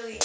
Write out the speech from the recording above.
Really?